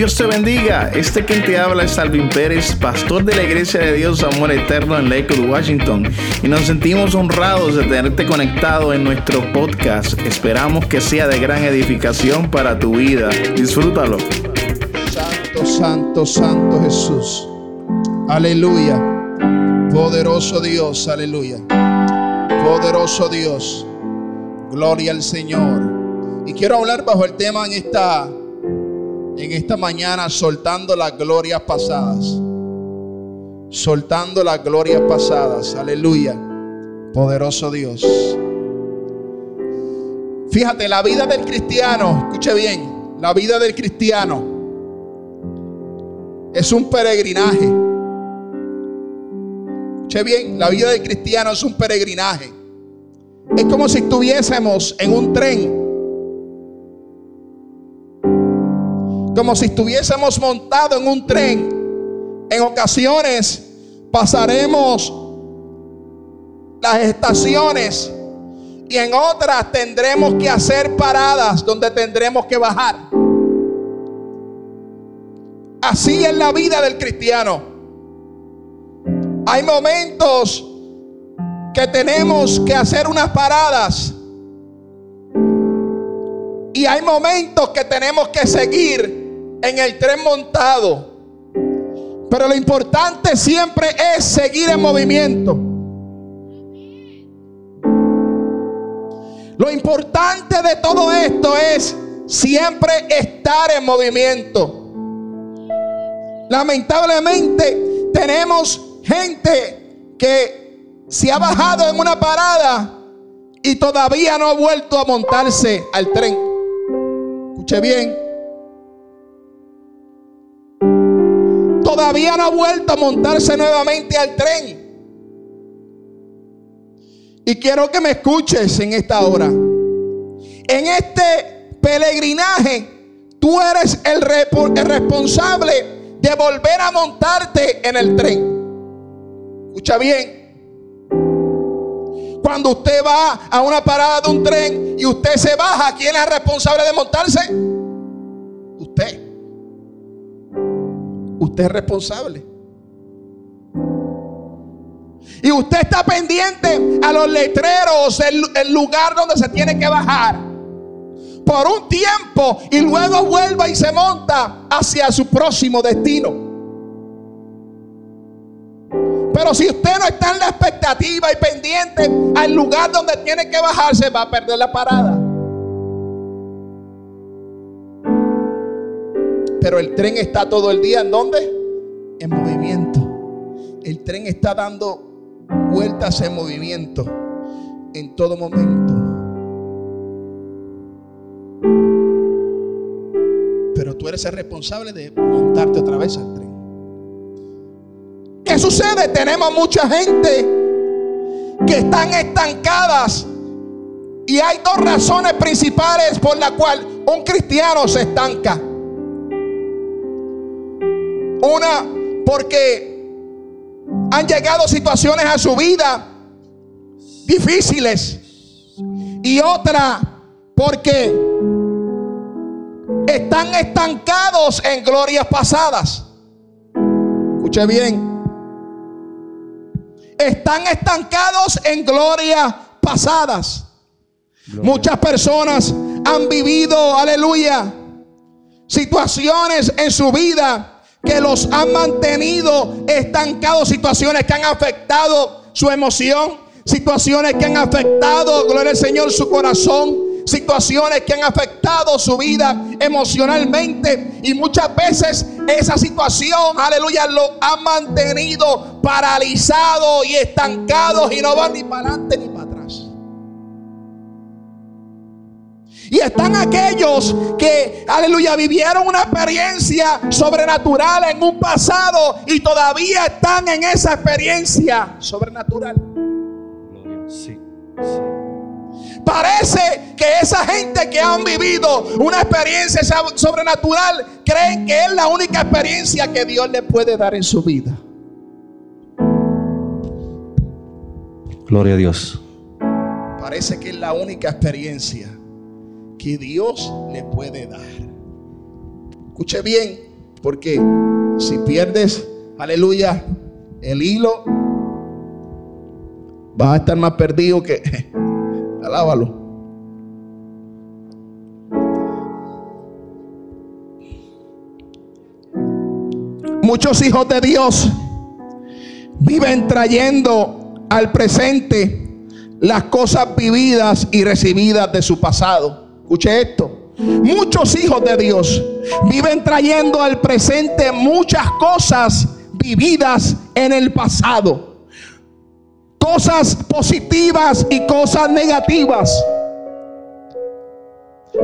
Dios te bendiga. Este quien te habla es Alvin Pérez, pastor de la Iglesia de Dios Amor Eterno en Lakewood, Washington. Y nos sentimos honrados de tenerte conectado en nuestro podcast. Esperamos que sea de gran edificación para tu vida. Disfrútalo. Santo, santo, santo Jesús. Aleluya. Poderoso Dios, aleluya. Poderoso Dios. Gloria al Señor. Y quiero hablar bajo el tema en esta en esta mañana soltando las glorias pasadas. Soltando las glorias pasadas. Aleluya. Poderoso Dios. Fíjate, la vida del cristiano, escuche bien, la vida del cristiano es un peregrinaje. Escuche bien, la vida del cristiano es un peregrinaje. Es como si estuviésemos en un tren como si estuviésemos montados en un tren. En ocasiones pasaremos las estaciones y en otras tendremos que hacer paradas donde tendremos que bajar. Así es la vida del cristiano. Hay momentos que tenemos que hacer unas paradas y hay momentos que tenemos que seguir en el tren montado. Pero lo importante siempre es seguir en movimiento. Lo importante de todo esto es siempre estar en movimiento. Lamentablemente tenemos gente que se ha bajado en una parada y todavía no ha vuelto a montarse al tren. Escuche bien. Todavía no ha vuelto a montarse nuevamente al tren. Y quiero que me escuches en esta hora. En este peregrinaje, tú eres el, responsable de volver a montarte en el tren. Escucha bien. Cuando usted va a una parada de un tren y usted se baja, ¿quién es el responsable de montarse? Usted es responsable. Y usted está pendiente a los letreros, el, el, lugar donde se tiene que bajar. Por un tiempo y luego vuelva y se monta hacia su próximo destino. Pero si usted no está en la expectativa y pendiente al lugar donde tiene que bajarse, va a perder la parada. Pero el tren está todo el día en dónde? En movimiento. El tren está dando vueltas en movimiento en todo momento. Pero tú eres el responsable de montarte otra vez al tren. ¿Qué sucede? Tenemos mucha gente que están estancadas y hay dos razones principales por las cuales un cristiano se estanca. Una, porque han llegado situaciones a su vida difíciles. Y otra, porque están estancados en glorias pasadas. Escuche bien. Están estancados en glorias pasadas. Muchas personas han vivido, aleluya, situaciones en su vida que los han mantenido estancados, situaciones que han afectado su emoción, situaciones que han afectado, gloria al Señor, su corazón, situaciones que han afectado su vida emocionalmente. Y muchas veces esa situación, aleluya, lo ha mantenido paralizado y estancado y no va ni para adelante ni para Y están aquellos que, aleluya, vivieron una experiencia sobrenatural en un pasado y todavía están en esa experiencia sobrenatural. Parece que esa gente que han vivido una experiencia sobrenatural creen que es la única experiencia que Dios le puede dar en su vida. Gloria a Dios. Parece que es la única experiencia que Dios le puede dar. Escuche bien, Porque si pierdes, aleluya, el hilo, vas a estar más perdido que... Alábalo. Muchos hijos de Dios viven trayendo al presente las cosas vividas y recibidas de su pasado. Escuche esto. Muchos hijos de Dios viven trayendo al presente muchas cosas vividas en el pasado. Cosas positivas y cosas negativas.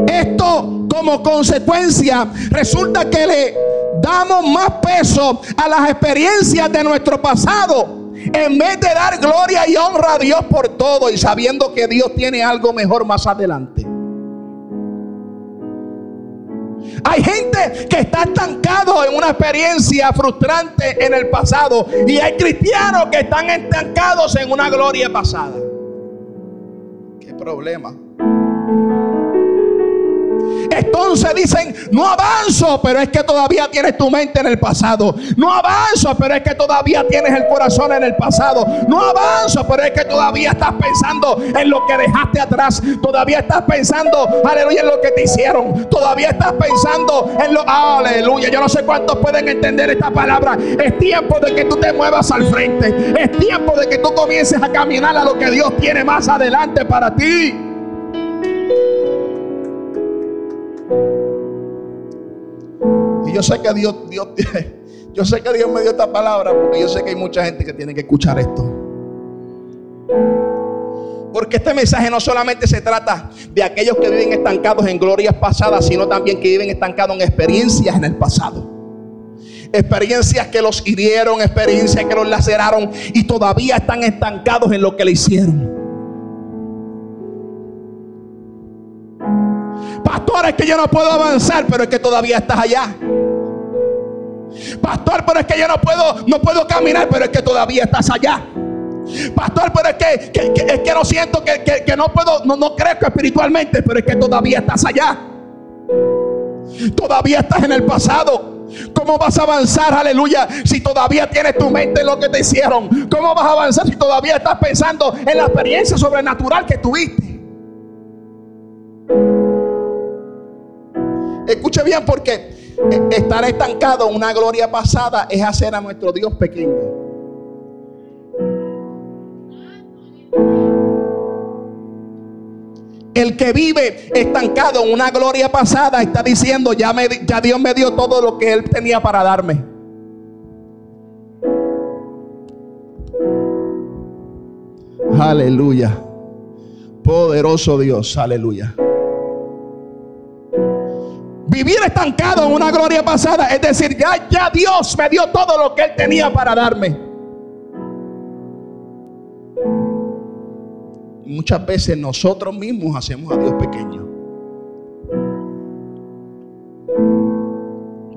Esto como consecuencia resulta que le damos más peso a las experiencias de nuestro pasado en vez de dar gloria y honra a Dios por todo y sabiendo que Dios tiene algo mejor más adelante. Hay gente que está estancado en una experiencia frustrante en el pasado y hay cristianos que están estancados en una gloria pasada. ¿Qué problema? Entonces dicen, no avanzo, pero es que todavía tienes tu mente en el pasado. No avanzo, pero es que todavía tienes el corazón en el pasado. No avanzo, pero es que todavía estás pensando en lo que dejaste atrás. Todavía estás pensando, aleluya, en lo que te hicieron. Todavía estás pensando en lo, aleluya. Yo no sé cuántos pueden entender esta palabra. Es tiempo de que tú te muevas al frente. Es tiempo de que tú comiences a caminar a lo que Dios tiene más adelante para ti. Yo sé que Dios, Dios, yo sé que Dios me dio esta palabra porque yo sé que hay mucha gente que tiene que escuchar esto. Porque este mensaje no solamente se trata de aquellos que viven estancados en glorias pasadas, sino también que viven estancados en experiencias en el pasado. Experiencias que los hirieron, experiencias que los laceraron y todavía están estancados en lo que le hicieron. Pastor, es que yo no puedo avanzar, pero es que todavía estás allá. Pastor, pero es que yo no puedo, no puedo caminar, pero es que todavía estás allá. Pastor, pero es que, es que no siento que, no puedo, no, no crezco espiritualmente, pero es que todavía estás allá. Todavía estás en el pasado. ¿Cómo vas a avanzar, aleluya, si todavía tienes tu mente en lo que te hicieron? ¿Cómo vas a avanzar si todavía estás pensando en la experiencia sobrenatural que tuviste? Bien porque Estar estancado en una gloria pasada es hacer a nuestro Dios pequeño. El que vive estancado en una gloria pasada está diciendo, ya, me, ya Dios me dio todo lo que Él tenía para darme. Aleluya. Poderoso Dios, aleluya. Vivir estancado en una gloria pasada es decir, ya, ya Dios me dio todo lo que Él tenía para darme. Muchas veces nosotros mismos hacemos a Dios pequeño.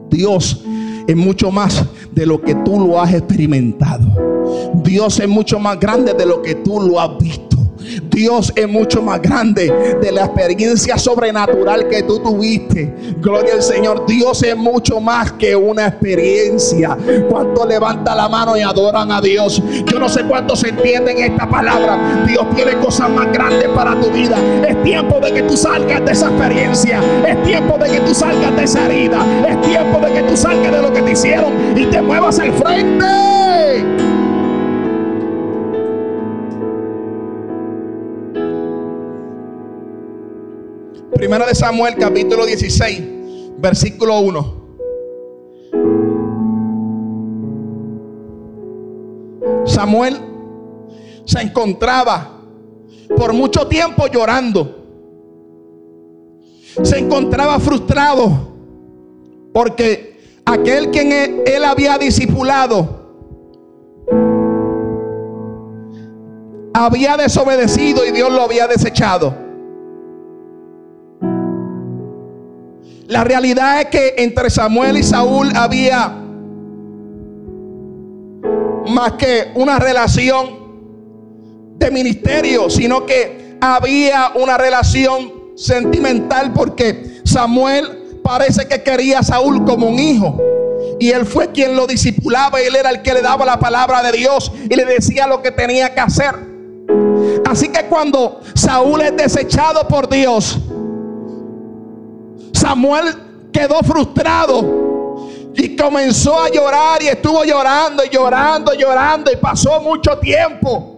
Dios es mucho más de lo que tú lo has experimentado. Dios es mucho más grande de lo que tú lo has visto. Dios es mucho más grande de la experiencia sobrenatural que tú tuviste. Gloria al Señor. Dios es mucho más que una experiencia. ¿Cuánto levanta la mano y adoran a Dios? Yo no sé cuántos entienden esta palabra. Dios tiene cosas más grandes para tu vida. Es tiempo de que tú salgas de esa experiencia. Es tiempo de que tú salgas de esa herida. Es tiempo de que tú salgas de lo que te hicieron y te muevas al frente. Primera de Samuel, capítulo 16, versículo 1. Samuel se encontraba por mucho tiempo llorando. Se encontraba frustrado porque aquel quien él había discipulado había desobedecido y Dios lo había desechado. La realidad es que entre Samuel y Saúl había más que una relación de ministerio, sino que había una relación sentimental porque Samuel parece que quería a Saúl como un hijo. Y él fue quien lo discipulaba. Él era el que le daba la palabra de Dios y le decía lo que tenía que hacer. Así que cuando Saúl es desechado por Dios, Samuel quedó frustrado y comenzó a llorar y estuvo llorando y llorando y llorando y pasó mucho tiempo.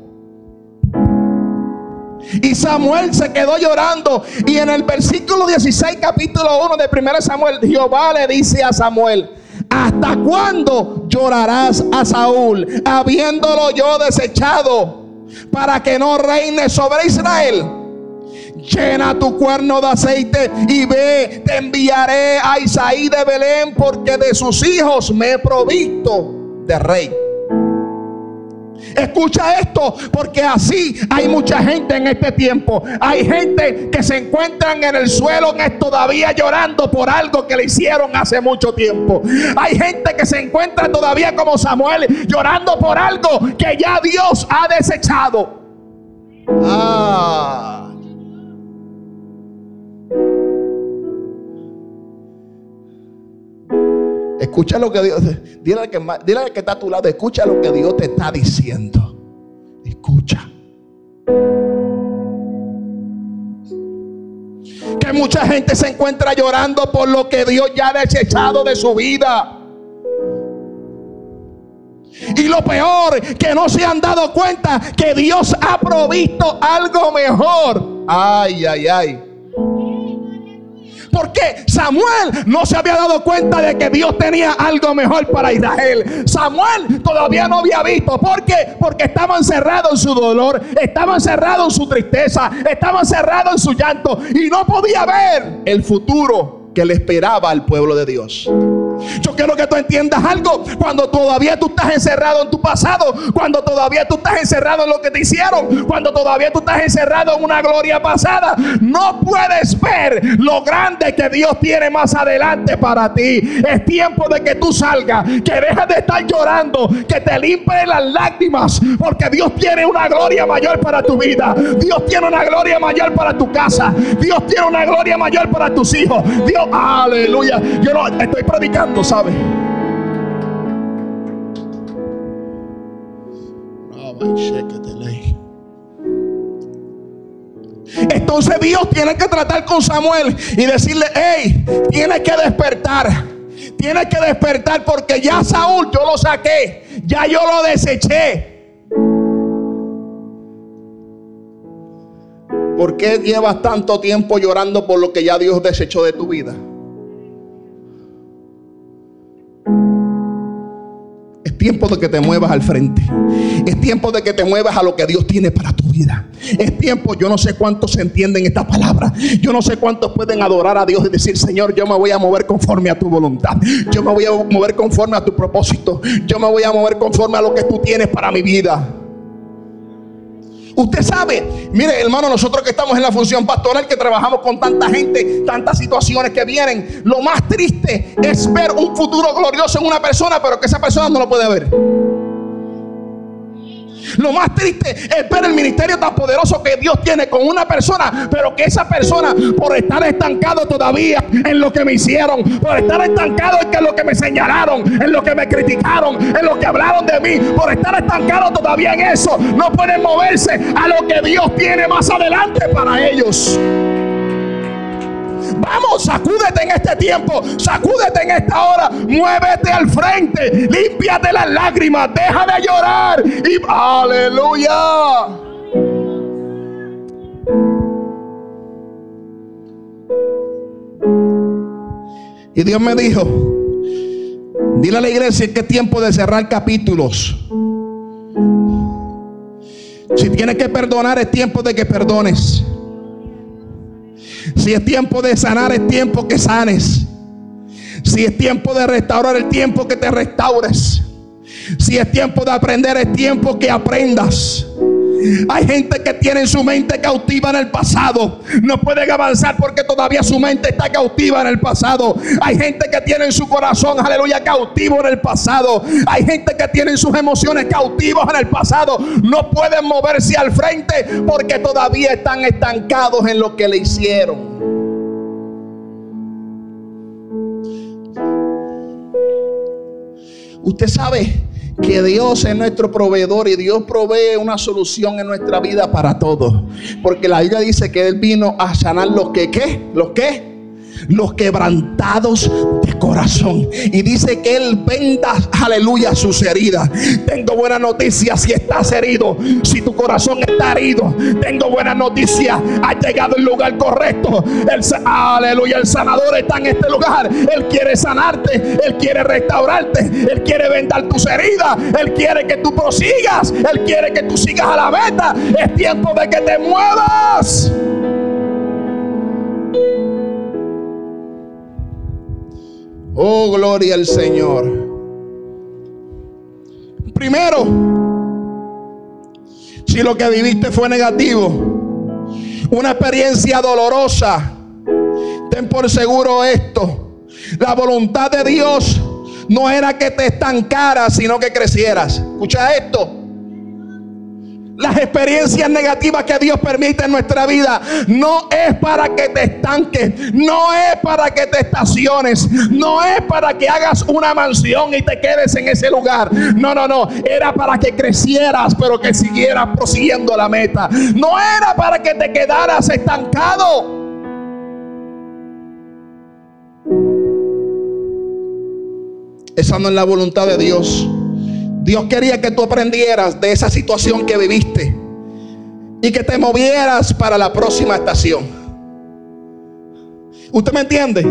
Y Samuel se quedó llorando. Y en el versículo 16, capítulo 1 de 1 Samuel, Jehová le dice a Samuel, ¿hasta cuándo llorarás a Saúl, habiéndolo yo desechado, para que no reine sobre Israel? Llena tu cuerno de aceite y ve, te enviaré a Isaí de Belén, porque de sus hijos me he provisto de rey. Escucha esto, porque así hay mucha gente en este tiempo. Hay gente que se encuentran en el suelo todavía llorando por algo que le hicieron hace mucho tiempo. Hay gente que se encuentra todavía como Samuel llorando por algo que ya Dios ha desechado. Ah. Escucha lo que Dios, dile al que, que está a tu lado, escucha lo que Dios te está diciendo. Escucha. Que mucha gente se encuentra llorando por lo que Dios ya ha desechado de su vida. Y lo peor, que no se han dado cuenta que Dios ha provisto algo mejor. Ay, ay, ay. Porque Samuel no se había dado cuenta de que Dios tenía algo mejor para Israel. Samuel todavía no había visto. ¿Por qué? Porque estaba encerrado en su dolor, estaba encerrado en su tristeza, estaba encerrado en su llanto y no podía ver el futuro que le esperaba al pueblo de Dios. Yo quiero que tú entiendas algo. Cuando todavía tú estás encerrado en tu pasado, cuando todavía tú estás encerrado en lo que te hicieron, cuando todavía tú estás encerrado en una gloria pasada, no puedes ver lo grande que Dios tiene más adelante para ti. Es tiempo de que tú salgas, que dejes de estar llorando, que te limpie las lágrimas, porque Dios tiene una gloria mayor para tu vida. Dios tiene una gloria mayor para tu casa. Dios tiene una gloria mayor para tus hijos. Dios, aleluya. Yo no estoy predicando sabe. Entonces Dios tiene que tratar con Samuel y decirle, hey, tienes que despertar. Tienes que despertar porque ya Saúl yo lo saqué, ya yo lo deseché. ¿Por qué llevas tanto tiempo llorando por lo que ya Dios desechó de tu vida? Tiempo de que te muevas al frente. Es tiempo de que te muevas a lo que Dios tiene para tu vida. Es tiempo, yo no sé cuántos entienden esta palabra. Yo no sé cuántos pueden adorar a Dios y decir, Señor, yo me voy a mover conforme a tu voluntad. Yo me voy a mover conforme a tu propósito. Yo me voy a mover conforme a lo que tú tienes para mi vida. Usted sabe, mire hermano, nosotros que estamos en la función pastoral, que trabajamos con tanta gente, tantas situaciones que vienen, lo más triste es ver un futuro glorioso en una persona, pero que esa persona no lo puede ver. Lo más triste es ver el ministerio tan poderoso que Dios tiene con una persona, pero que esa persona, por estar estancado todavía en lo que me hicieron, por estar estancado en lo que me señalaron, en lo que me criticaron, en lo que hablaron de mí, por estar estancado todavía en eso, no pueden moverse a lo que Dios tiene más adelante para ellos. Vamos, sacúdete en este tiempo, sacúdete en esta hora, muévete al frente, límpiate las lágrimas, deja de llorar y aleluya. Y Dios me dijo, dile a la iglesia que es tiempo de cerrar capítulos. Si tienes que perdonar, es tiempo de que perdones. Si es tiempo de sanar, es tiempo que sanes. Si es tiempo de restaurar, es tiempo que te restaures. Si es tiempo de aprender, es tiempo que aprendas. Hay gente que tiene su mente cautiva en el pasado. No pueden avanzar porque todavía su mente está cautiva en el pasado. Hay gente que tiene su corazón, aleluya, cautivo en el pasado. Hay gente que tiene sus emociones cautivas en el pasado. No pueden moverse al frente porque todavía están estancados en lo que le hicieron. Usted sabe que Dios es nuestro proveedor y Dios provee una solución en nuestra vida para todo. Porque la Biblia dice que Él vino a sanar los que, ¿qué? ¿Los qué? los quebrantados corazón. Y dice que Él venda, aleluya, sus heridas. Tengo buena noticia si estás herido, si tu corazón está herido. Tengo buena noticia, ha llegado el lugar correcto. El, aleluya, el sanador está en este lugar. Él quiere sanarte, Él quiere restaurarte, Él quiere vendar tus heridas, Él quiere que tú prosigas, Él quiere que tú sigas a la meta. Es tiempo de que te muevas. Oh, gloria al Señor. Primero, si lo que viviste fue negativo, una experiencia dolorosa, ten por seguro esto. La voluntad de Dios no era que te estancaras, sino que crecieras. Escucha esto las experiencias negativas que Dios permite en nuestra vida no es para que te estanques, no es para que te estaciones, no es para que hagas una mansión y te quedes en ese lugar. No, no, no, era para que crecieras, pero que siguieras prosiguiendo la meta. No era para que te quedaras estancado. Esa no es la voluntad de Dios. Dios quería que tú aprendieras de esa situación que viviste y que te movieras para la próxima estación. ¿Usted me entiende?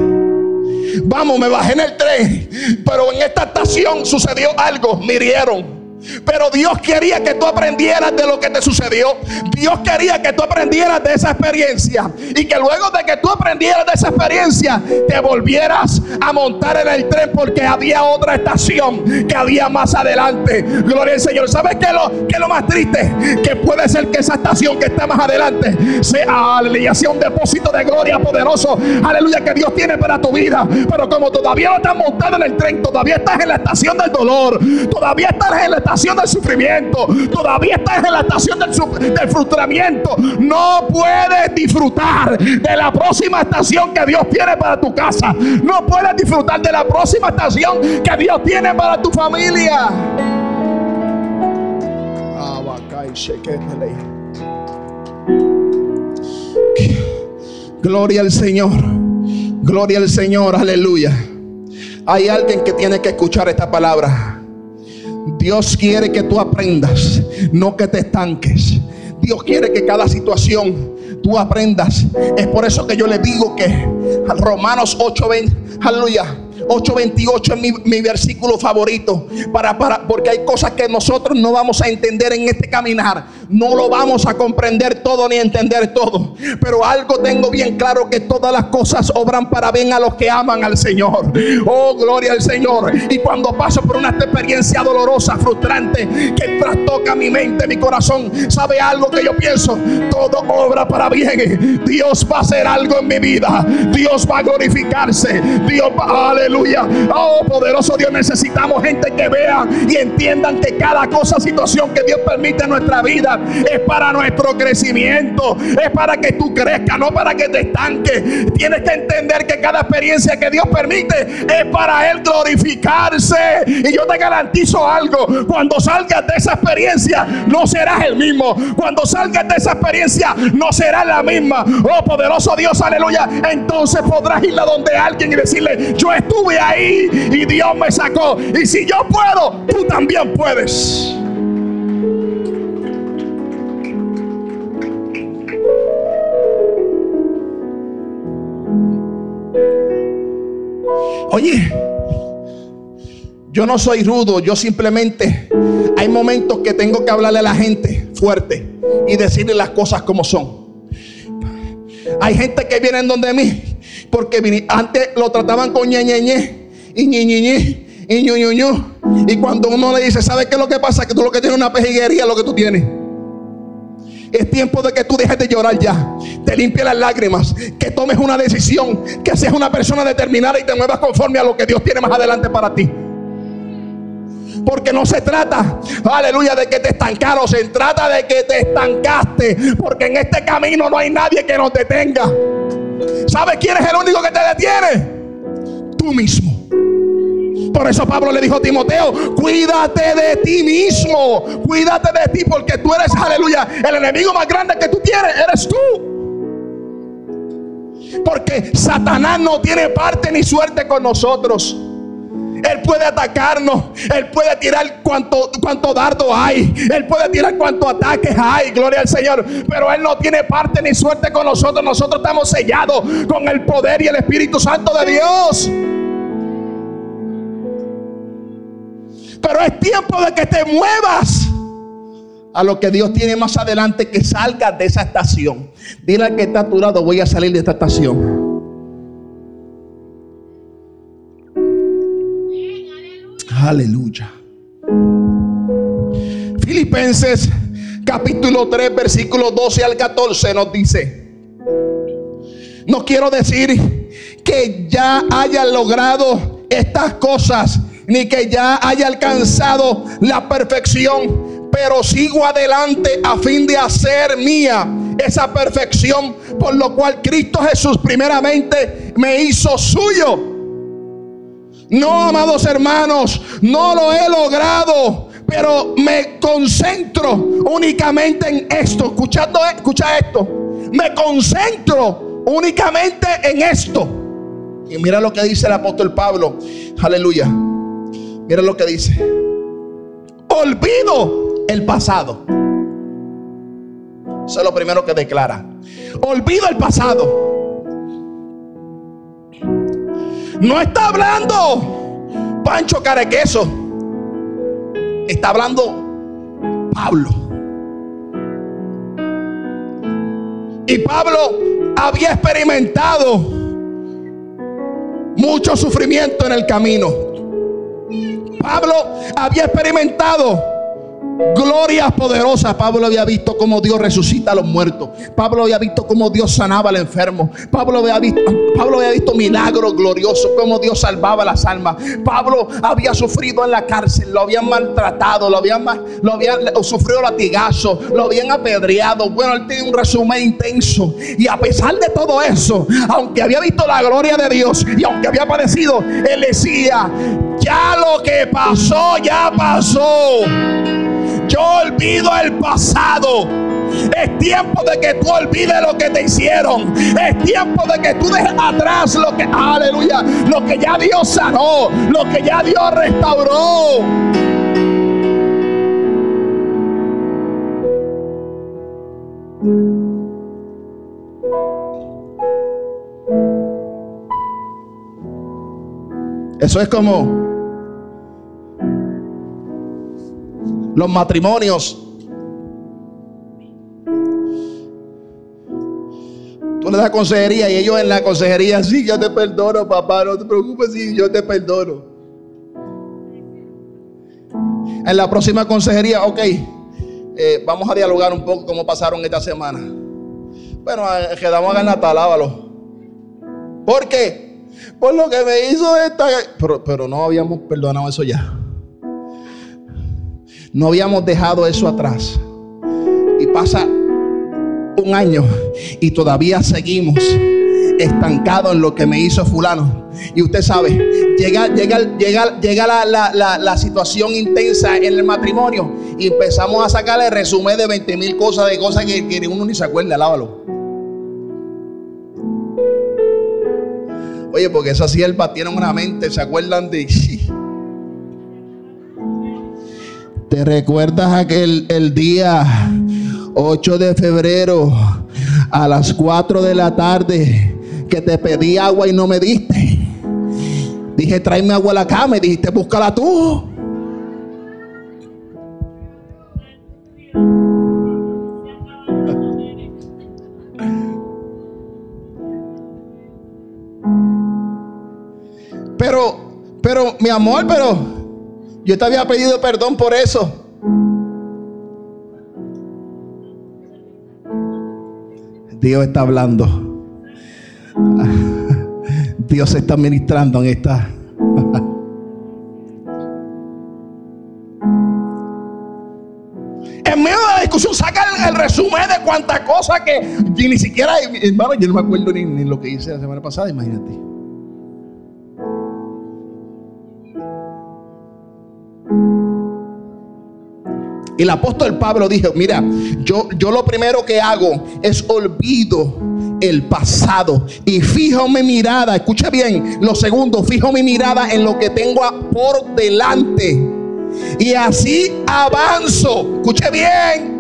Vamos, me bajé en el tren, pero en esta estación sucedió algo, mirieron. Pero Dios quería que tú aprendieras de lo que te sucedió. Dios quería que tú aprendieras de esa experiencia. Y que luego de que tú aprendieras de esa experiencia, te volvieras a montar en el tren porque había otra estación que había más adelante. Gloria al Señor. ¿Sabes qué es lo, qué lo más triste? Que puede ser que esa estación que está más adelante sea, aleluya, sea un depósito de gloria poderoso. Aleluya, que Dios tiene para tu vida. Pero como todavía no estás montado en el tren, todavía estás en la estación del dolor. Todavía estás en la estación del sufrimiento, todavía estás en la estación del, del frustramiento, no puedes disfrutar de la próxima estación que Dios tiene para tu casa. No puedes disfrutar de la próxima estación que Dios tiene para tu familia. Gloria al Señor. Gloria al Señor. Aleluya. Hay alguien que tiene que escuchar esta palabra. Dios quiere que tú aprendas, no que te estanques. Dios quiere que cada situación tú aprendas. Es por eso que yo le digo que Romanos 8, aleluya 8:28 es mi, mi, versículo favorito. Para, para, porque hay cosas que nosotros no vamos a entender en este caminar. No lo vamos a comprender todo ni entender todo. Pero algo tengo bien claro que todas las cosas obran para bien a los que aman al Señor. Oh, gloria al Señor. Y cuando paso por una experiencia dolorosa, frustrante, que trastoca mi mente, mi corazón, ¿sabe algo que yo pienso? Todo obra para bien. Dios va a hacer algo en mi vida. Dios va a glorificarse. Dios va, aleluya. Oh, poderoso Dios, necesitamos gente que vea y entiendan que cada cosa, situación que Dios permite en nuestra vida es para nuestro crecimiento, es para que tú crezcas, no para que te estanques. Tienes que entender que cada experiencia que Dios permite es para Él glorificarse. Y yo te garantizo algo, cuando salgas de esa experiencia no serás el mismo. Cuando salgas de esa experiencia no serás la misma. Oh, poderoso Dios, aleluya. Entonces podrás ir a donde alguien y decirle, yo estuve ahí y Dios me sacó. Y si yo puedo, tú también puedes. Oye, yo no soy rudo, yo simplemente hay momentos que tengo que hablarle a la gente fuerte y decirle las cosas como son. Hay gente que viene en donde mí porque antes lo trataban con ñeñeñe y ñeñeñe y ñoñoño. Y cuando uno le dice, ¿sabes qué es lo que pasa? Que tú lo que tienes es una pejiguería, lo que tú tienes. Es tiempo de que tú dejes de llorar ya. Te limpies las lágrimas. Que tomes una decisión. Que seas una persona determinada y te muevas conforme a lo que Dios tiene más adelante para ti. Porque no se trata, aleluya, de que te estancaron. Se trata de que te estancaste. Porque en este camino no hay nadie que nos detenga. ¿Sabes quién es el único que te detiene? Tú mismo. Por eso Pablo le dijo a Timoteo, cuídate de ti mismo, cuídate de ti porque tú eres, aleluya, el enemigo más grande que tú tienes, eres tú. Porque Satanás no tiene parte ni suerte con nosotros. Él puede atacarnos. Él puede tirar cuanto, cuanto dardo hay. Él puede tirar cuanto ataques hay. Gloria al Señor. Pero Él no tiene parte ni suerte con nosotros. Nosotros estamos sellados con el poder y el Espíritu Santo de Dios. Pero es tiempo de que te muevas a lo que Dios tiene más adelante, que salgas de esa estación. Dile al que está a voy a salir de esta estación. Aleluya. Filipenses capítulo 3, versículo 12 al 14 nos dice, no quiero decir que ya haya logrado estas cosas, ni que ya haya alcanzado la perfección, pero sigo adelante a fin de hacer mía esa perfección, por lo cual Cristo Jesús primeramente me hizo suyo no, amados hermanos, no lo he logrado, pero me concentro únicamente en esto. Escuchando, escucha esto. Me concentro únicamente en esto. Y mira lo que dice el apóstol Pablo. Aleluya. Mira lo que dice. Olvido el pasado. Eso es lo primero que declara. Olvido el pasado No está hablando Pancho Carequeso. Está hablando Pablo. Y Pablo había experimentado mucho sufrimiento en el camino. Pablo había experimentado glorias poderosas. Pablo había visto cómo Dios resucita a los muertos. Pablo había visto cómo Dios sanaba al enfermo. Pablo había visto, Pablo había visto milagros gloriosos, cómo Dios salvaba las almas. Pablo había sufrido en la cárcel, lo habían maltratado, lo habían, lo habían sufrido latigazos, lo habían apedreado. Bueno, él tiene un resumen intenso. Y a pesar de todo eso, aunque había visto la gloria de Dios y aunque había padecido, él decía, ya lo que pasó, ya pasó. Yo olvido el pasado. Es tiempo de que tú olvides lo que te hicieron. Es tiempo de que tú dejes atrás lo que, aleluya, lo que ya Dios sanó, lo que ya Dios restauró. Eso es como los matrimonios. Tú le das consejería y ellos en la consejería, sí, yo te perdono, papá, no te preocupes, sí, yo te perdono. En la próxima consejería, ok, eh, vamos a dialogar un poco cómo pasaron esta semana. Bueno, eh, quedamos a ganar talábalo. ¿Por qué? Por lo que me hizo esta. Pero, pero no habíamos perdonado eso ya. No habíamos dejado eso atrás. Y pasa un año y todavía seguimos estancado en lo que me hizo fulano. Y usted sabe, llega, llega, llega, llega la, situación intensa en el matrimonio y empezamos a sacarle resumen de 20 mil cosas, de cosas que, que, uno ni se acuerda, lávalo. Oye, porque esa sierva tiene una mente, ¿se acuerdan de... ¿Te recuerdas aquel el día 8 de febrero a las 4 de la tarde que te pedí agua y no me diste? Dije, tráeme agua a la cama y dijiste, búscala tú. Pero, pero, mi amor, pero yo te había pedido perdón por eso. Dios está hablando. Dios está ministrando en esta. En medio de la discusión saca el, resumen de cuántas cosas que ni siquiera, hermano, yo no me acuerdo ni, lo que hice la semana pasada, imagínate. Y el apóstol Pablo dijo, mira, yo, yo lo primero que hago es olvido el pasado y fijo mi mirada, escucha bien, lo segundo, fijo mi mirada en lo que tengo por delante. Y así avanzo, escuche bien,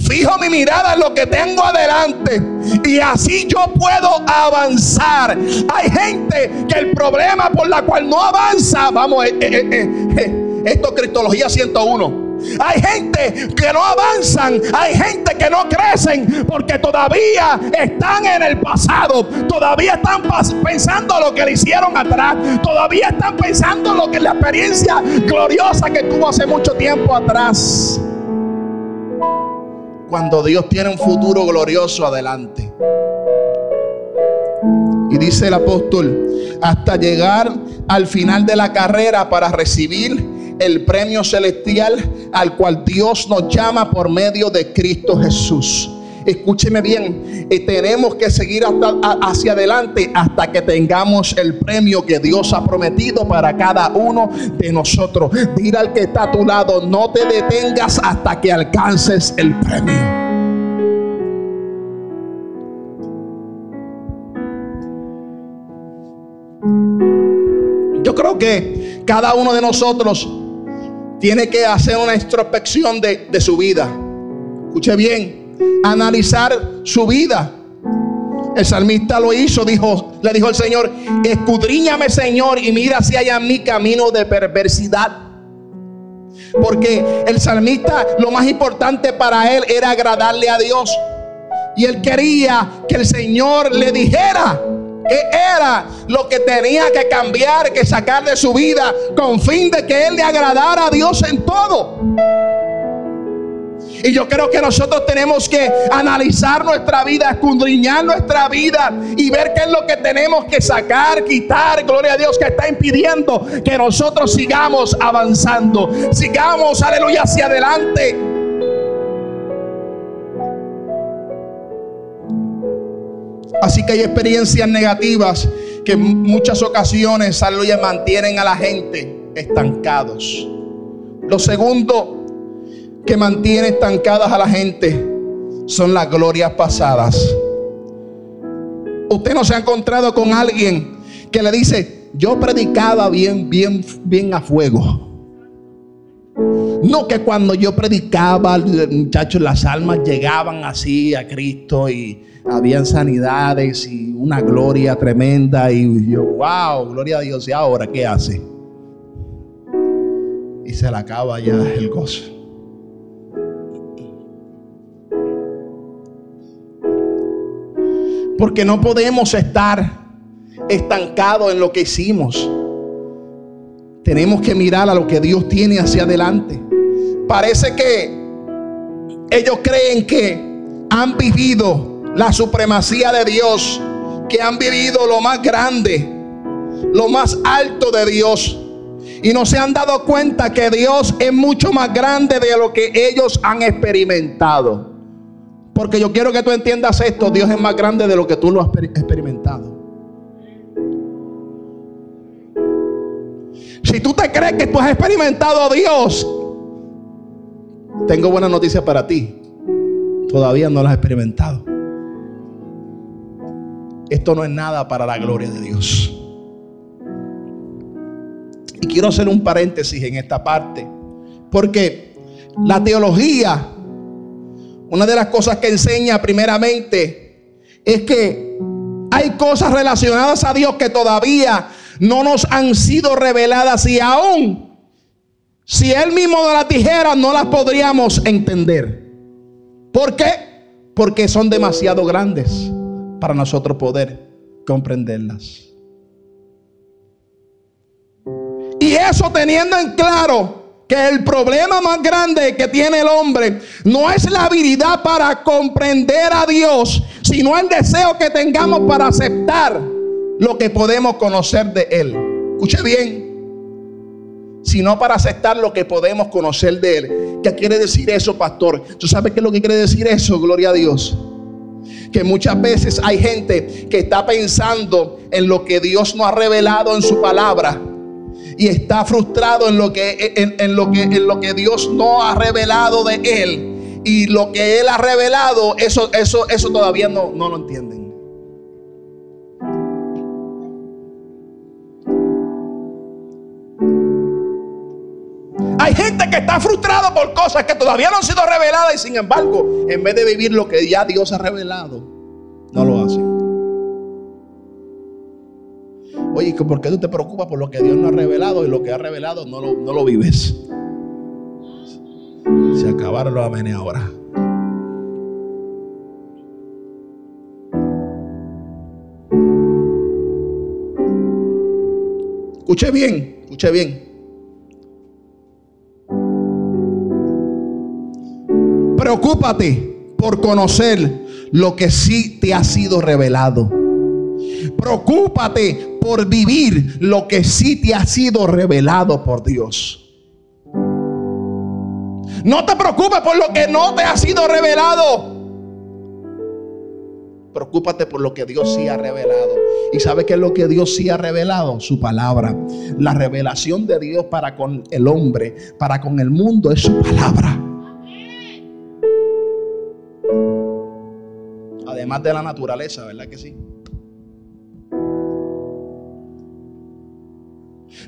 Fijo mi mirada en lo que tengo adelante. Y así yo puedo avanzar. Hay gente que el problema por la cual no avanza, vamos, eh, eh, eh, esto es Cristología 101. Hay gente que no avanzan, hay gente que no crecen porque todavía están en el pasado, todavía están pensando lo que le hicieron atrás, todavía están pensando lo que la experiencia gloriosa que tuvo hace mucho tiempo atrás cuando Dios tiene un futuro glorioso adelante. Y dice el apóstol, hasta llegar al final de la carrera para recibir el premio celestial al cual Dios nos llama por medio de Cristo Jesús. Escúcheme bien, eh, tenemos que seguir hacia adelante hasta que tengamos el premio que Dios ha prometido para cada uno de nosotros. Dile al que está a tu lado, no te detengas hasta que alcances el premio. Yo creo que cada uno de nosotros tiene que hacer una introspección de, de su vida. Escuche bien, analizar su vida. El salmista lo hizo, dijo, le dijo el Señor, escudriñame Señor y mira si hay en mi camino de perversidad. Porque el salmista lo más importante para él era agradarle a Dios. Y él quería que el Señor le dijera que era lo que tenía que cambiar, que sacar de su vida, con fin de que él le agradara a Dios en todo. Y yo creo que nosotros tenemos que analizar nuestra vida, escudriñar nuestra vida y ver qué es lo que tenemos que sacar, quitar, gloria a Dios, que está impidiendo que nosotros sigamos avanzando, sigamos, aleluya, hacia adelante. Así que hay experiencias negativas que en muchas ocasiones, aleluya, mantienen a la gente estancados. Lo segundo que mantiene estancadas a la gente son las glorias pasadas. Usted no se ha encontrado con alguien que le dice, yo predicaba bien, bien, bien a fuego. No que cuando yo predicaba, muchachos, las almas llegaban así a Cristo y habían sanidades y una gloria tremenda. Y yo, wow, gloria a Dios. ¿Y ahora qué hace? Y se le acaba ya el gozo. Porque no podemos estar estancados en lo que hicimos. Tenemos que mirar a lo que Dios tiene hacia adelante. Parece que ellos creen que han vivido la supremacía de Dios, que han vivido lo más grande, lo más alto de Dios. Y no se han dado cuenta que Dios es mucho más grande de lo que ellos han experimentado. Porque yo quiero que tú entiendas esto. Dios es más grande de lo que tú lo has experimentado. Si tú te crees que tú has experimentado a Dios, tengo buena noticia para ti. Todavía no lo has experimentado. Esto no es nada para la gloria de Dios. Y quiero hacer un paréntesis en esta parte. Porque la teología una de las cosas que enseña primeramente es que hay cosas relacionadas a Dios que todavía no nos han sido reveladas y aún si Él mismo de las dijera no las podríamos entender. ¿Por qué? Porque son demasiado grandes para nosotros poder comprenderlas. Y eso teniendo en claro que el problema más grande que tiene el hombre no es la habilidad para comprender a Dios, sino el deseo que tengamos para aceptar lo que podemos conocer de Él. Escuche bien. Sino para aceptar lo que podemos conocer de Él. ¿Qué quiere decir eso, pastor? ¿Tú sabes qué es lo que quiere decir eso? Gloria a Dios. Que muchas veces hay gente que está pensando en lo que Dios no ha revelado en su palabra y está frustrado en lo que, en, lo que, en lo que Dios no ha revelado de él. Y lo que él ha revelado, eso, eso, eso todavía no, no lo entienden. Gente que está frustrado por cosas que todavía no han sido reveladas y sin embargo, en vez de vivir lo que ya Dios ha revelado, no lo hacen. Oye, ¿por qué tú te preocupas por lo que Dios no ha revelado y lo que ha revelado no lo, no lo vives? Se acabaron los amenes ahora. Escuche bien, escuche bien. Preocúpate por conocer lo que sí te ha sido revelado. Preocúpate por vivir lo que sí te ha sido revelado por Dios. No te preocupes por lo que no te ha sido revelado. Preocúpate por lo que Dios sí ha revelado. ¿Y sabe qué es lo que Dios sí ha revelado? Su palabra. La revelación de Dios para con el hombre, para con el mundo, es su palabra. Además de la naturaleza, ¿verdad que sí?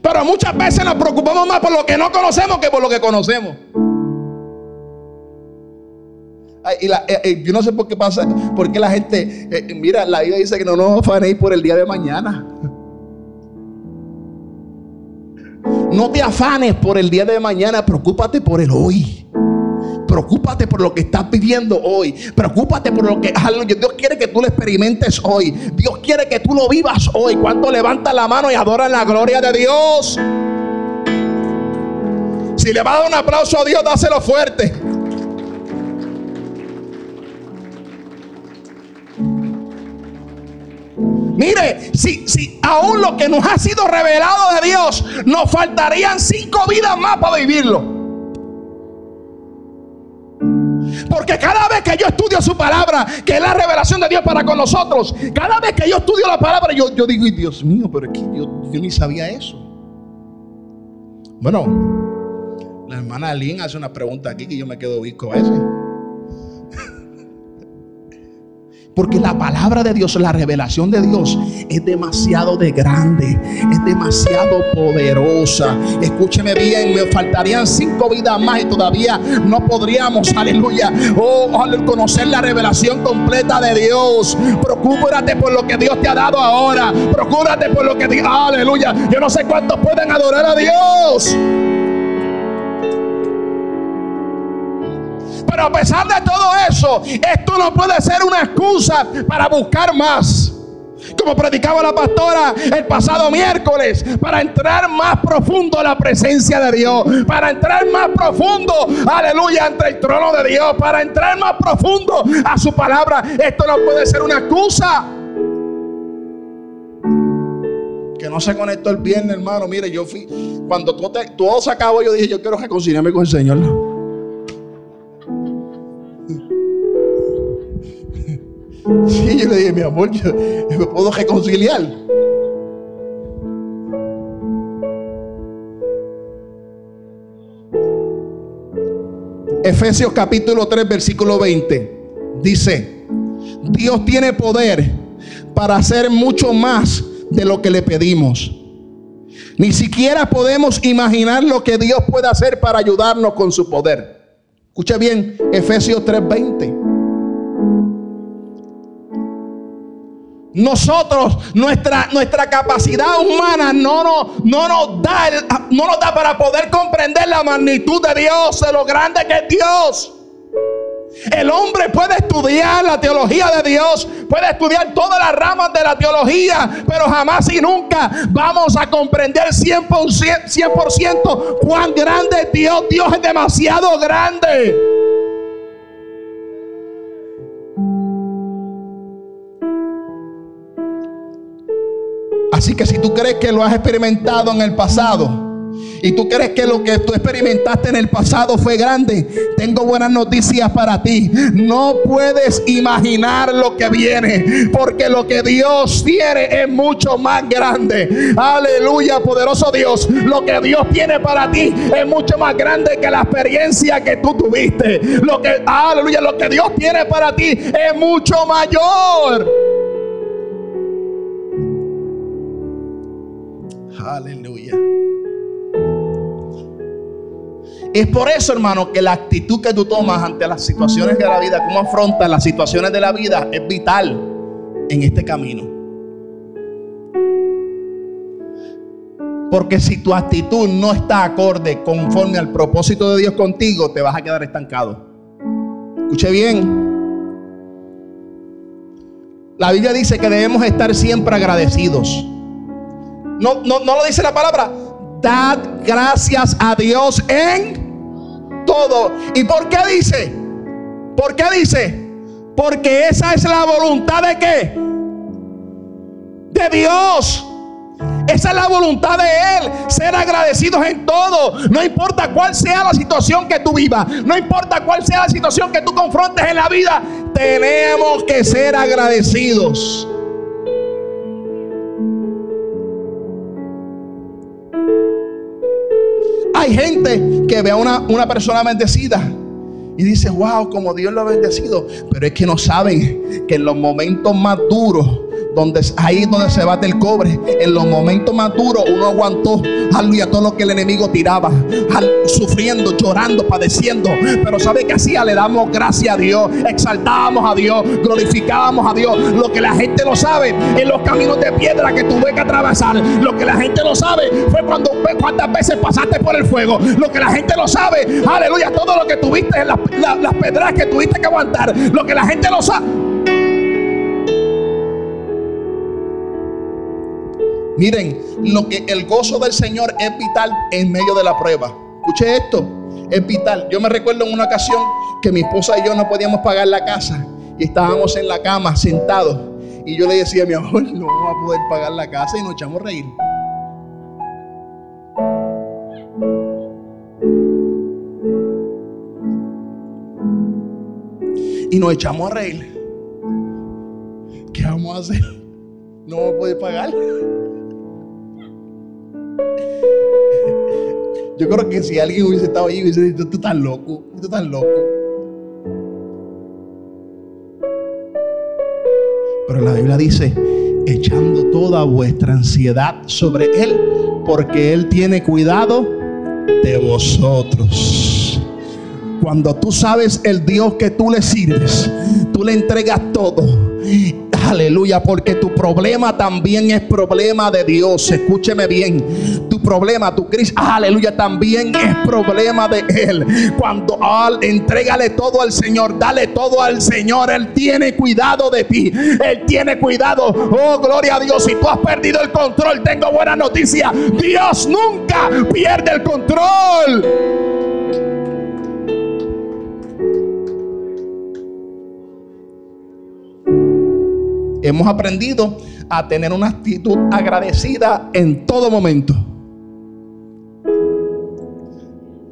Pero muchas veces nos preocupamos más por lo que no conocemos que por lo que conocemos. Eh, eh, yo no sé por qué pasa, porque la gente, eh, mira, la Biblia dice que no nos afanéis por el día de mañana. No te afanes por el día de mañana, preocúpate por el hoy. Preocúpate por lo que estás viviendo hoy. Preocúpate por lo que Dios quiere que tú lo experimentes hoy. Dios quiere que tú lo vivas hoy. Cuando levantas la mano y adoras la gloria de Dios. Si le vas a dar un aplauso a Dios, dáselo fuerte. Mire, si, si aún lo que nos ha sido revelado de Dios, nos faltarían cinco vidas más para vivirlo. Porque cada vez que yo estudio su palabra, que es la revelación de Dios para con nosotros, cada vez que yo estudio la palabra, yo, yo digo, Dios mío, pero aquí yo, yo ni sabía eso. Bueno, la hermana Lynn hace una pregunta aquí que yo me quedo visco a veces. Porque la palabra de Dios, la revelación de Dios es demasiado de grande, es demasiado poderosa. Escúcheme bien, me faltarían cinco vidas más y todavía no podríamos, aleluya, oh, conocer la revelación completa de Dios. Procúrate por lo que Dios te ha dado ahora. Procúrate por lo que Dios, aleluya. Yo no sé cuántos pueden adorar a Dios. Pero a pesar de todo eso, esto no puede ser una excusa para buscar más. Como predicaba la pastora el pasado miércoles, para entrar más profundo a la presencia de Dios, para entrar más profundo, aleluya, ante el trono de Dios, para entrar más profundo a su palabra. Esto no puede ser una excusa. Que no se conectó el viernes, hermano. Mire, yo fui, cuando todo, todo se acabó, yo dije, yo quiero reconciliarme con el Señor. Sí, yo le dije, mi amor, yo, me puedo reconciliar. Efesios capítulo 3, versículo 20. Dice, Dios tiene poder para hacer mucho más de lo que le pedimos. Ni siquiera podemos imaginar lo que Dios puede hacer para ayudarnos con su poder. Escucha bien, Efesios 3:20. Nosotros, nuestra, nuestra capacidad humana no, no, no, nos da no nos da para poder comprender la magnitud de Dios, de lo grande que es Dios. El hombre puede estudiar la teología de Dios, puede estudiar todas las ramas de la teología, pero jamás y nunca vamos a comprender 100%, 100 cuán grande es Dios. Dios es demasiado grande. Así que si tú crees que lo has experimentado en el pasado y tú crees que lo que tú experimentaste en el pasado fue grande, tengo buenas noticias para ti. No puedes imaginar lo que viene, porque lo que Dios tiene es mucho más grande. Aleluya, poderoso Dios. Lo que Dios tiene para ti es mucho más grande que la experiencia que tú tuviste. Lo que, aleluya, lo que Dios tiene para ti es mucho mayor. Aleluya. Es por eso, hermano, que la actitud que tú tomas ante las situaciones de la vida, cómo afrontas las situaciones de la vida, es vital en este camino. Porque si tu actitud no está acorde conforme al propósito de Dios contigo, te vas a quedar estancado. Escuche bien. La Biblia dice que debemos estar siempre agradecidos. No, no, no lo dice la palabra. Dad gracias a Dios en todo. ¿Y por qué dice? ¿Por qué dice? Porque esa es la voluntad de qué? De Dios. Esa es la voluntad de Él, ser agradecidos en todo. No importa cuál sea la situación que tú vivas, no importa cuál sea la situación que tú confrontes en la vida, tenemos que ser agradecidos. Gente que ve a una, una persona bendecida y dice, wow, como Dios lo ha bendecido. Pero es que no saben que en los momentos más duros donde ahí donde se bate el cobre. En los momentos más duros uno aguantó, aleluya, todo lo que el enemigo tiraba, sufriendo, llorando, padeciendo. Pero ¿sabe qué hacía? Le damos gracias a Dios, exaltábamos a Dios, glorificábamos a Dios. Lo que la gente no sabe en los caminos de piedra que tuve que atravesar. Lo que la gente no sabe fue cuando cuántas veces pasaste por el fuego. Lo que la gente no sabe, aleluya, todo lo que tuviste en las, las pedras que tuviste que aguantar. Lo que la gente no sabe. Miren, lo que el gozo del Señor es vital en medio de la prueba. Escuche esto, es vital. Yo me recuerdo en una ocasión que mi esposa y yo no podíamos pagar la casa y estábamos en la cama sentados. Y yo le decía a mi amor, no vamos a poder pagar la casa y nos echamos a reír. Y nos echamos a reír. ¿Qué vamos a hacer? No vamos a poder pagar. Yo creo que si alguien hubiese estado ahí, hubiese dicho, tú estás loco, tú estás loco. Pero la Biblia dice, echando toda vuestra ansiedad sobre Él, porque Él tiene cuidado de vosotros. Cuando tú sabes el Dios que tú le sirves, tú le entregas todo Aleluya, porque tu problema también es problema de Dios. Escúcheme bien. Tu problema, tu crisis, aleluya, también es problema de Él. Cuando al, entrégale todo al Señor, dale todo al Señor. Él tiene cuidado de ti. Él tiene cuidado. Oh, gloria a Dios. Si tú has perdido el control, tengo buena noticia. Dios nunca pierde el control. Hemos aprendido a tener una actitud agradecida en todo momento.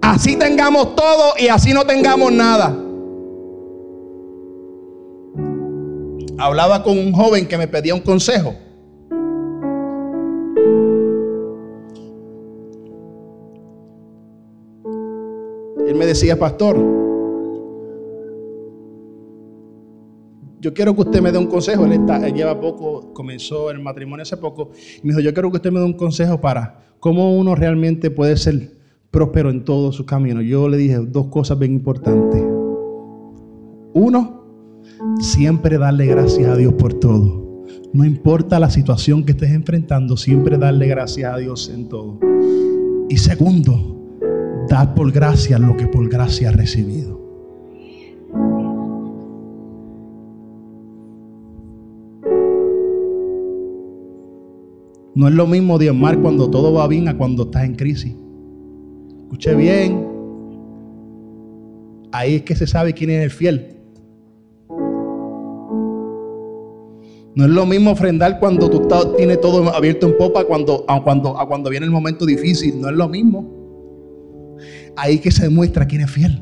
Así tengamos todo y así no tengamos nada. Hablaba con un joven que me pedía un consejo. Él me decía, pastor, yo quiero que usted me dé un consejo. Él, está, lleva poco, comenzó el matrimonio hace poco. Y me dijo, yo quiero que usted me dé un consejo para cómo uno realmente puede ser próspero en todo su camino. Yo le dije dos cosas bien importantes. Uno, siempre darle gracias a Dios por todo. No importa la situación que estés enfrentando, siempre darle gracias a Dios en todo. Y segundo, dar por gracia lo que por gracia has recibido. No es lo mismo diezmar cuando todo va bien a cuando estás en crisis. Escuche bien. Ahí es que se sabe quién es el fiel. No es lo mismo ofrendar cuando tú tienes todo abierto en popa cuando, a, cuando, a cuando viene el momento difícil. No es lo mismo. ahí que se demuestra quién es fiel.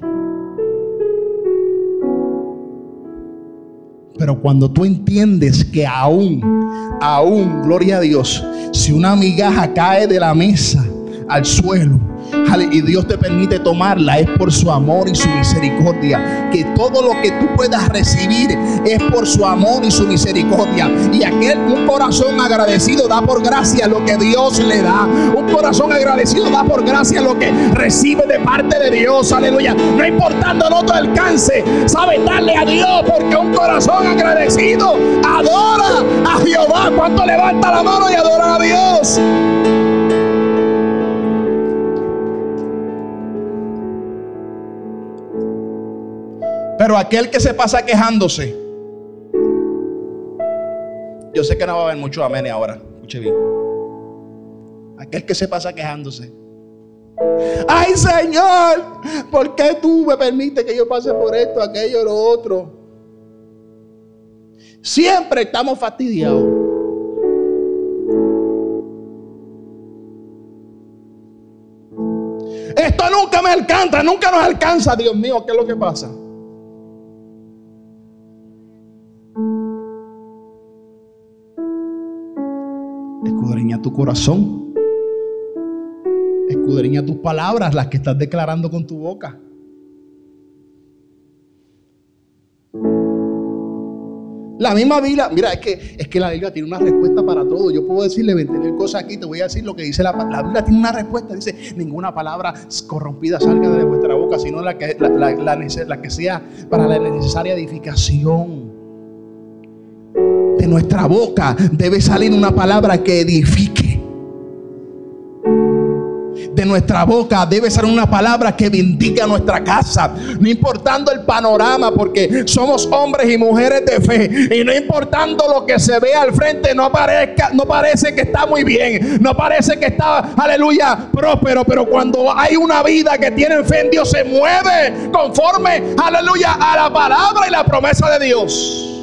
Pero cuando tú entiendes que aún, aún, gloria a Dios, si una migaja cae de la mesa al suelo, y Dios te permite tomarla, es por su amor y su misericordia. Que todo lo que tú puedas recibir es por su amor y su misericordia. Y aquel, un corazón agradecido da por gracia lo que Dios le da. Un corazón agradecido da por gracia lo que recibe de parte de Dios. Aleluya. No importando no te alcance, sabe darle a Dios porque un corazón agradecido adora a Jehová. Cuando levanta la mano y adora a Dios. Pero aquel que se pasa quejándose, yo sé que no va a haber mucho amén ahora, escuche bien. Aquel que se pasa quejándose. Ay Señor, ¿por qué tú me permites que yo pase por esto, aquello, lo otro? Siempre estamos fastidiados. Esto nunca me alcanza, nunca nos alcanza, Dios mío, ¿qué es lo que pasa? Escudriña tu corazón. Escudriña tus palabras, las que estás declarando con tu boca. La misma Biblia, mira, es que, es que la Biblia tiene una respuesta para todo. Yo puedo decirle 20 cosas aquí, te voy a decir lo que dice la, la Biblia. Tiene una respuesta, dice, ninguna palabra corrompida salga de vuestra boca, sino la que, la que sea para la necesaria edificación de nuestra boca debe salir una palabra que edifique. De nuestra boca debe ser una palabra que bendiga nuestra casa. No importando el panorama, porque somos hombres y mujeres de fe. Y no importando lo que se ve al frente, no, no parece que está muy bien. No parece que está, aleluya, próspero. Pero cuando hay una vida que tiene fe en Dios, se mueve conforme, aleluya, a la palabra y la promesa de Dios.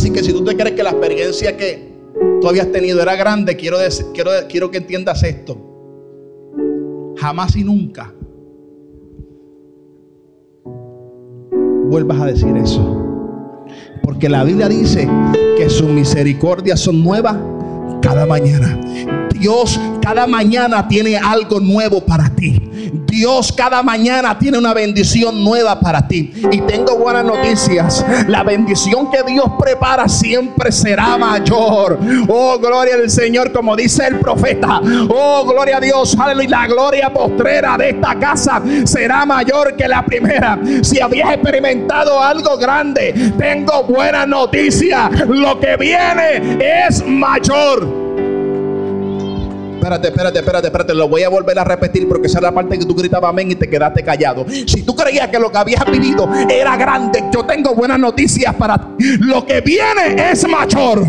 Así que si tú te crees que la experiencia que tú habías tenido era grande, quiero, quiero, quiero que entiendas esto. Jamás y nunca vuelvas a decir eso. Porque la Biblia dice que sus misericordias son nuevas cada mañana. Dios cada mañana tiene algo nuevo para ti. Dios cada mañana tiene una bendición nueva para ti. Y tengo buenas noticias. La bendición que Dios prepara siempre será mayor. Oh, gloria al Señor, como dice el profeta. Oh, gloria a Dios. Aleluya. La gloria postrera de esta casa será mayor que la primera. Si habías experimentado algo grande, tengo buena noticia. Lo que viene es mayor. Espérate, espérate, espérate, espérate. Lo voy a volver a repetir porque esa es la parte que tú gritabas amén y te quedaste callado. Si tú creías que lo que habías vivido era grande, yo tengo buenas noticias para ti. Lo que viene es mayor.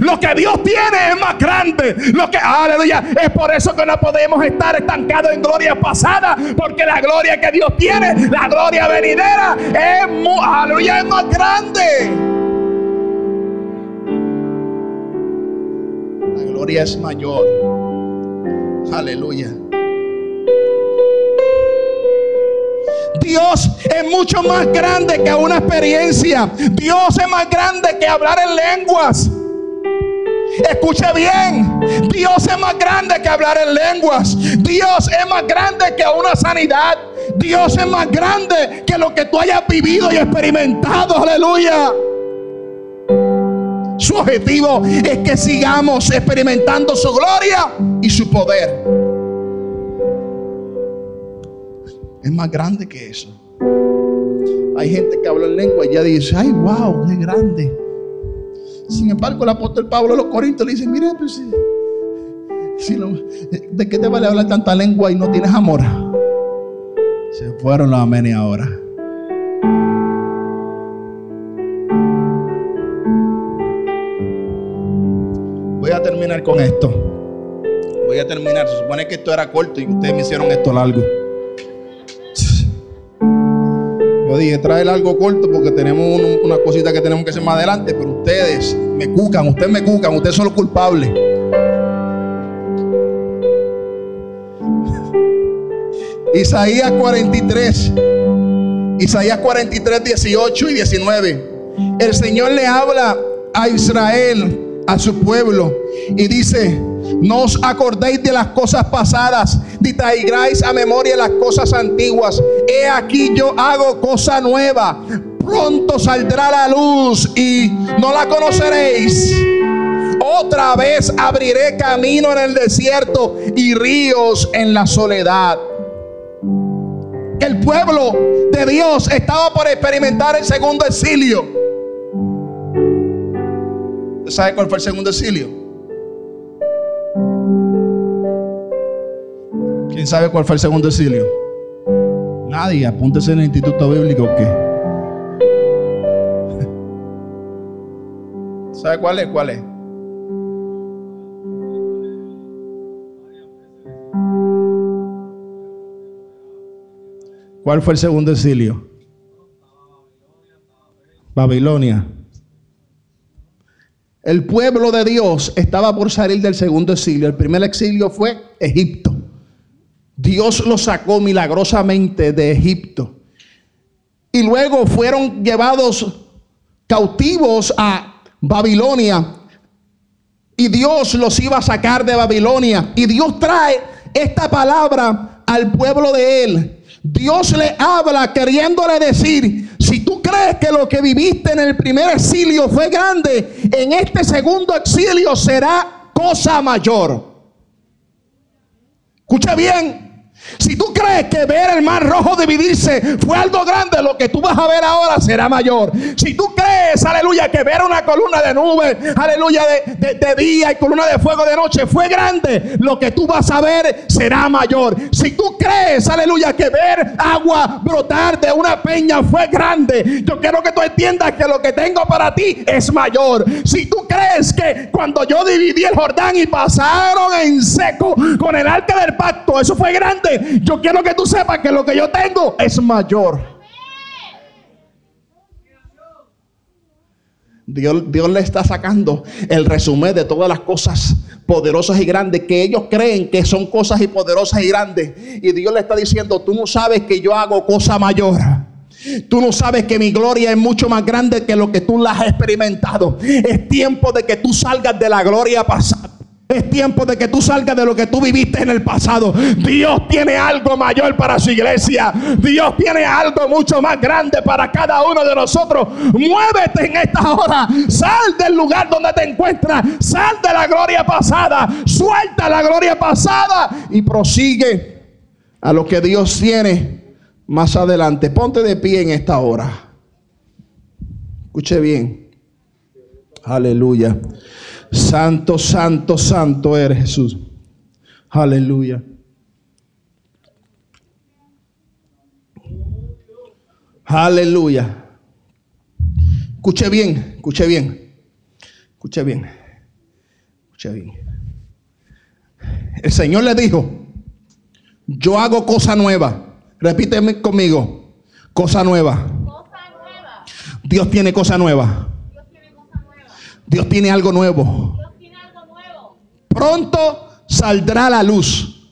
Lo que Dios tiene es más grande. Lo que, aleluya, es por eso que no podemos estar estancados en gloria pasada. Porque la gloria que Dios tiene, la gloria venidera, es, aleluya, es más grande. Es mayor. Aleluya. Dios es mucho más grande que una experiencia. Dios es más grande que hablar en lenguas. Escuche bien, Dios es más grande que hablar en lenguas. Dios es más grande que una sanidad. Dios es más grande que lo que tú hayas vivido y experimentado. Aleluya. Su objetivo es que sigamos experimentando su gloria y su poder. Es más grande que eso. Hay gente que habla en lengua y ya dice, ay, wow, qué grande. Sin embargo, el apóstol Pablo a los Corintios le dice, mire, pues, ¿de qué te vale hablar tanta lengua y no tienes amor? Se fueron los amén ahora. Terminar con esto. Voy a terminar. Se supone que esto era corto y ustedes me hicieron esto largo. Yo dije, traer algo corto porque tenemos una cosita que tenemos que hacer más adelante, pero ustedes me cucan, ustedes me cucan, ustedes son los culpables. Isaías 43, Isaías 43, 18 y 19. El Señor le habla a Israel, a su pueblo, y dice, no os acordéis de las cosas pasadas, ni traigáis a memoria las cosas antiguas. He aquí yo hago cosa nueva. Pronto saldrá la luz y no la conoceréis. Otra vez abriré camino en el desierto y ríos en la soledad. El pueblo de Dios estaba por experimentar el segundo exilio. ¿Sabe cuál fue el segundo exilio? ¿Quién sabe cuál fue el segundo exilio? Nadie. Apúntese en el Instituto Bíblico qué. ¿Sabe cuál es? ¿Cuál es? ¿Cuál fue el segundo exilio? Babilonia. El pueblo de Dios estaba por salir del segundo exilio. El primer exilio fue Egipto. Dios los sacó milagrosamente de Egipto. Y luego fueron llevados cautivos a Babilonia. Y Dios los iba a sacar de Babilonia. Y Dios trae esta palabra al pueblo de él. Dios le habla queriéndole decir, que lo que viviste en el primer exilio fue grande, en este segundo exilio será cosa mayor. Escucha bien, si tú crees que ver el mar rojo dividirse fue algo grande, lo que tú vas a ver ahora será mayor. Si tú crees, aleluya, que ver una columna de nubes, aleluya, de, día y columna de fuego de noche fue grande, lo que tú vas a ver será mayor. Si tú crees, aleluya, que ver agua brotar de una peña fue grande, yo quiero que tú entiendas que lo que tengo para ti es mayor. Si tú crees que cuando yo dividí el Jordán y pasaron en seco con el arca del pacto, eso fue grande yo quiero que tú sepas que lo que yo tengo es mayor. Dios, Dios, le está sacando el resumen de todas las cosas poderosas y grandes que ellos creen que son cosas y poderosas y grandes. Y Dios le está diciendo, tú no sabes que yo hago cosa mayor. Tú no sabes que mi gloria es mucho más grande que lo que tú la has experimentado. Es tiempo de que tú salgas de la gloria pasada es tiempo de que tú salgas de lo que tú viviste en el pasado. Dios tiene algo mayor para su iglesia. Dios tiene algo mucho más grande para cada uno de nosotros. Muévete en esta hora. Sal del lugar donde te encuentras. Sal de la gloria pasada. Suelta la gloria pasada y prosigue a lo que Dios tiene más adelante. Ponte de pie en esta hora. Escuche bien. Aleluya. Santo, santo, santo eres Jesús. Aleluya. Aleluya. Escuche bien, escuche bien. Escuche bien. Escuche bien. El Señor le dijo, yo hago cosa nueva. Repíteme conmigo, cosa nueva. Dios tiene cosa nueva. Dios tiene algo nuevo. Pronto saldrá la luz.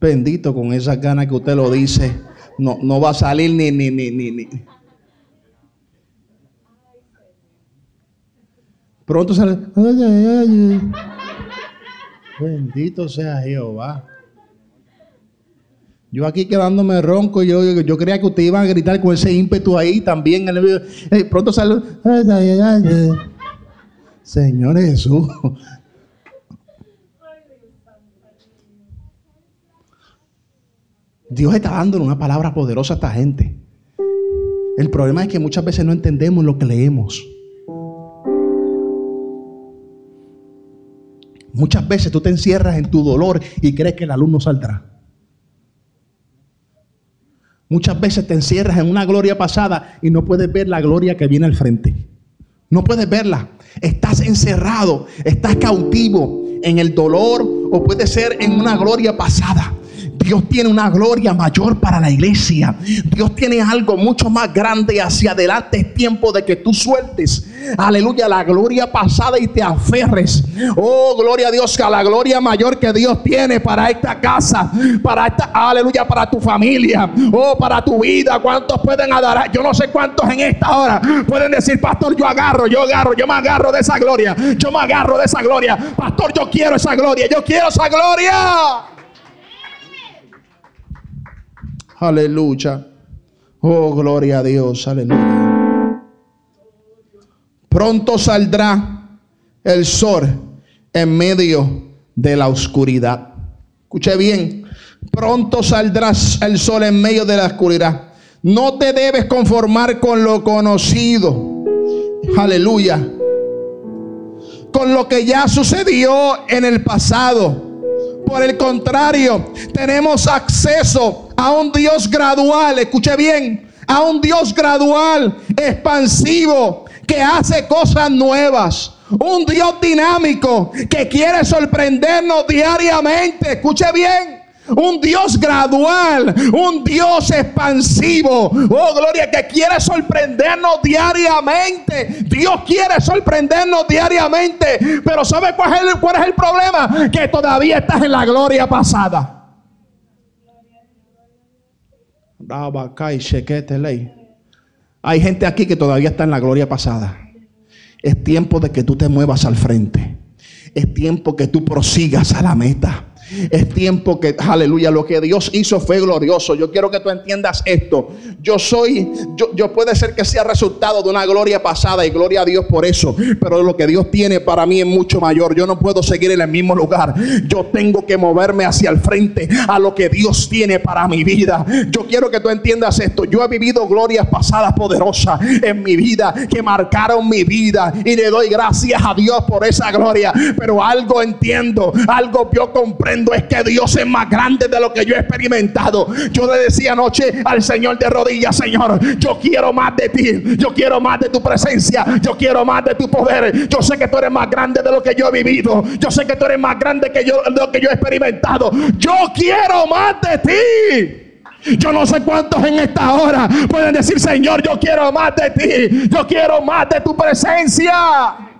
Bendito con esa ganas que usted lo dice. No, no va a salir ni, ni, ni, ni, ni. Pronto sale. Bendito sea Jehová. Yo aquí quedándome ronco, yo, yo, creía que usted iba a gritar con ese ímpetu ahí también. En el, pronto sale. Señor Jesús. Dios está dando una palabra poderosa a esta gente. El problema es que muchas veces no entendemos lo que leemos. Muchas veces tú te encierras en tu dolor y crees que la luz no saldrá. Muchas veces te encierras en una gloria pasada y no puedes ver la gloria que viene al frente. No puedes verla. Estás encerrado, estás cautivo en el dolor o puede ser en una gloria pasada Dios tiene una gloria mayor para la iglesia. Dios tiene algo mucho más grande hacia adelante. Es tiempo de que tú sueltes, aleluya, la gloria pasada y te aferres. Oh, gloria a Dios, a la gloria mayor que Dios tiene para esta casa, para esta, aleluya, para tu familia, oh, para tu vida. ¿Cuántos pueden adorar? Yo no sé cuántos en esta hora pueden decir, pastor, yo agarro, yo agarro, yo me agarro de esa gloria. Yo me agarro de esa gloria. Pastor, yo quiero esa gloria, yo quiero esa gloria. Aleluya. Oh, gloria a Dios. Aleluya. Pronto saldrá el sol en medio de la oscuridad. Escuche bien. Pronto saldrá el sol en medio de la oscuridad. No te debes conformar con lo conocido. Aleluya. Con lo que ya sucedió en el pasado. Por el contrario, tenemos acceso a un Dios gradual, escuche bien, a un Dios gradual, expansivo, que hace cosas nuevas. Un Dios dinámico que quiere sorprendernos diariamente. Escuche bien. Un Dios gradual, un Dios expansivo. Oh, gloria, que quiere sorprendernos diariamente. Dios quiere sorprendernos diariamente. Pero ¿sabe cuál es, el, cuál es el problema? Que todavía estás en la gloria pasada. Hay gente aquí que todavía está en la gloria pasada. Es tiempo de que tú te muevas al frente. Es tiempo que tú prosigas a la meta. Es tiempo que, aleluya, lo que Dios hizo fue glorioso. Yo quiero que tú entiendas esto. Yo soy, yo, yo puede ser que sea resultado de una gloria pasada y gloria a Dios por eso. Pero lo que Dios tiene para mí es mucho mayor. Yo no puedo seguir en el mismo lugar. Yo tengo que moverme hacia el frente a lo que Dios tiene para mi vida. Yo quiero que tú entiendas esto. Yo he vivido glorias pasadas poderosas en mi vida que marcaron mi vida y le doy gracias a Dios por esa gloria. Pero algo entiendo, algo yo comprendo es que Dios es más grande de lo que yo he experimentado. Yo le decía anoche al Señor de rodillas, Señor, yo quiero más de ti, yo quiero más de tu presencia, yo quiero más de tu poder. Yo sé que tú eres más grande de lo que yo he vivido. Yo sé que tú eres más grande que yo, de lo que yo he experimentado. Yo quiero más de ti. Yo no sé cuántos en esta hora pueden decir, Señor, yo quiero más de ti. Yo quiero más de tu presencia.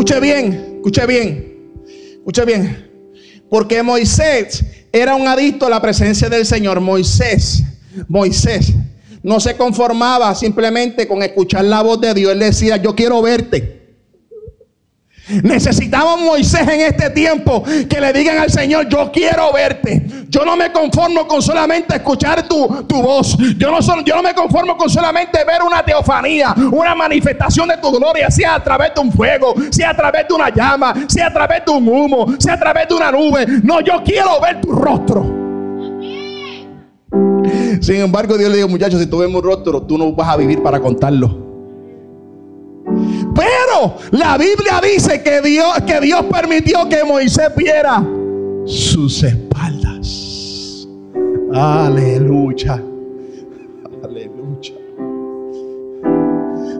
Escuche bien, escuche bien, escuche bien. Porque Moisés era un adicto a la presencia del Señor. Moisés, Moisés no se conformaba simplemente con escuchar la voz de Dios. Él decía, yo quiero verte. Necesitamos Moisés en este tiempo que le digan al Señor, yo quiero verte. Yo no me conformo con solamente escuchar tu, voz. Yo no, yo no me conformo con solamente ver una teofanía, una manifestación de tu gloria, sea a través de un fuego, sea a través de una llama, sea a través de un humo, sea a través de una nube. No, yo quiero ver tu rostro. Sin embargo, Dios le dijo, muchachos, si tú ves mi rostro, tú no vas a vivir para contarlo. Pero la Biblia dice que Dios, que Dios permitió que Moisés viera sus espaldas. Aleluya. Aleluya.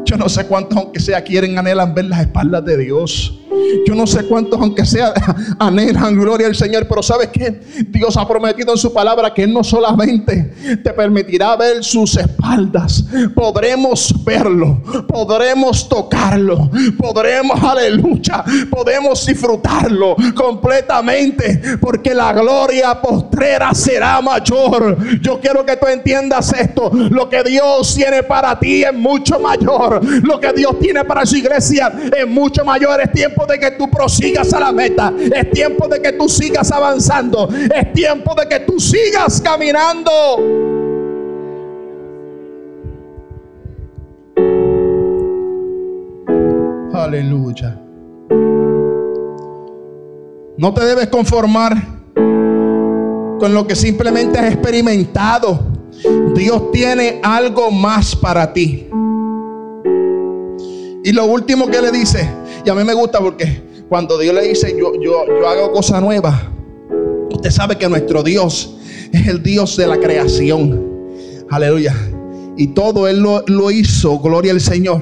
Yo no sé cuántos, aunque sea, quieren, anhelan ver las espaldas de Dios. Yo no sé cuántos, aunque sea, anhelan gloria al Señor, pero ¿sabes qué? Dios ha prometido en su palabra que no solamente te permitirá ver sus espaldas, podremos verlo, podremos tocarlo, podremos, aleluya, podemos disfrutarlo completamente, porque la gloria postrera será mayor. Yo quiero que tú entiendas esto, lo que Dios tiene para ti es mucho mayor, lo que Dios tiene para su iglesia es mucho mayor, es tiempo de que tú prosigas a la meta. Es tiempo de que tú sigas avanzando. Es tiempo de que tú sigas caminando. Aleluya. No te debes conformar con lo que simplemente has experimentado. Dios tiene algo más para ti. Y lo último que le dice, y a mí me gusta porque cuando Dios le dice, yo, yo, yo hago cosas nuevas, usted sabe que nuestro Dios es el Dios de la creación. Aleluya. Y todo Él lo, lo hizo, gloria al Señor.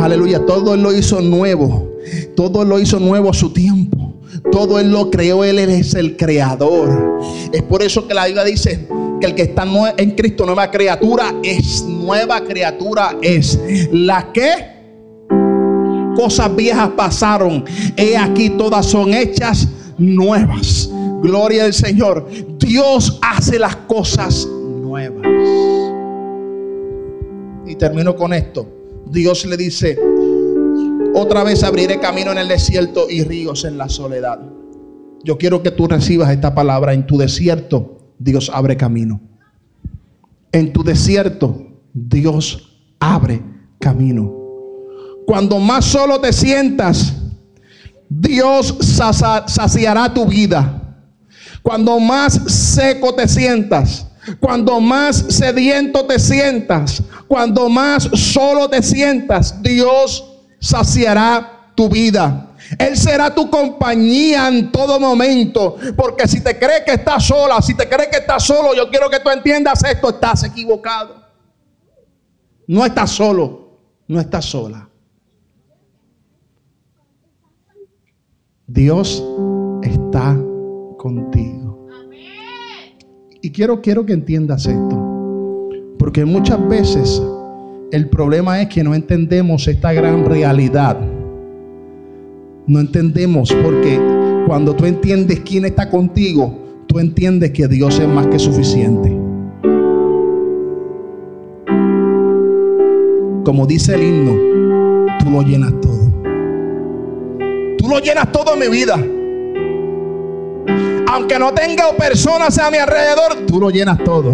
Aleluya, todo Él lo hizo nuevo. Todo lo hizo nuevo a su tiempo. Todo Él lo creó, Él es el creador. Es por eso que la Biblia dice que el que está en Cristo, nueva criatura, es nueva criatura, es la que cosas viejas pasaron. He aquí todas son hechas nuevas. Gloria al Señor. Dios hace las cosas nuevas. Y termino con esto. Dios le dice, otra vez abriré camino en el desierto y ríos en la soledad. Yo quiero que tú recibas esta palabra. En tu desierto, Dios abre camino. En tu desierto, Dios abre camino. Cuando más solo te sientas, Dios saciará tu vida. Cuando más seco te sientas, cuando más sediento te sientas, cuando más solo te sientas, Dios saciará tu vida. Él será tu compañía en todo momento. Porque si te crees que estás sola, si te crees que estás solo, yo quiero que tú entiendas esto, estás equivocado. No estás solo, no estás sola. Dios está contigo. Y quiero, quiero que entiendas esto. Porque muchas veces el problema es que no entendemos esta gran realidad. No entendemos porque cuando tú entiendes quién está contigo, tú entiendes que Dios es más que suficiente. Como dice el himno, tú lo llenas todo. Tú lo llenas todo en mi vida. Aunque no tenga personas a mi alrededor, tú lo llenas todo.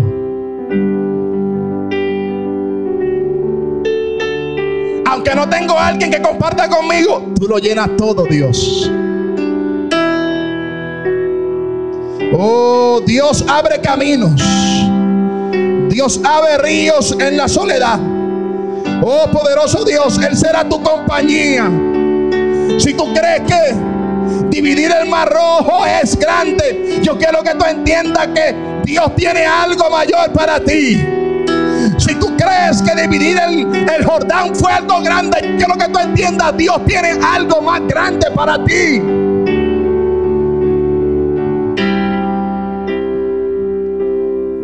Aunque no tengo a alguien que comparta conmigo, tú lo llenas todo, Dios. Oh, Dios abre caminos. Dios abre ríos en la soledad. Oh, poderoso Dios, Él será tu compañía. Si tú crees que dividir el mar rojo es grande, yo quiero que tú entiendas que Dios tiene algo mayor para ti. Si tú crees que dividir el, Jordán fue algo grande, quiero que tú entiendas, Dios tiene algo más grande para ti.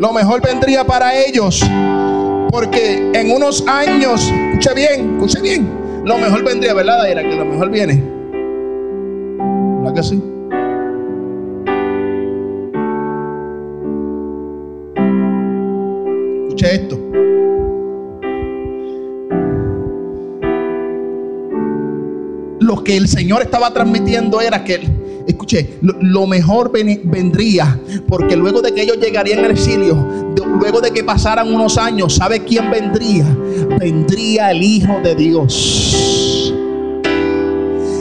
Lo mejor vendría para ellos, porque en unos años, escuche bien, escuche bien, lo mejor vendría, ¿verdad, Daira? Que lo mejor viene. ¿Verdad que sí? Escuche esto. Lo que el Señor estaba transmitiendo era que escuche, lo, mejor vendría, porque luego de que ellos llegarían al exilio, luego de que pasaran unos años, ¿sabe quién vendría? Vendría el Hijo de Dios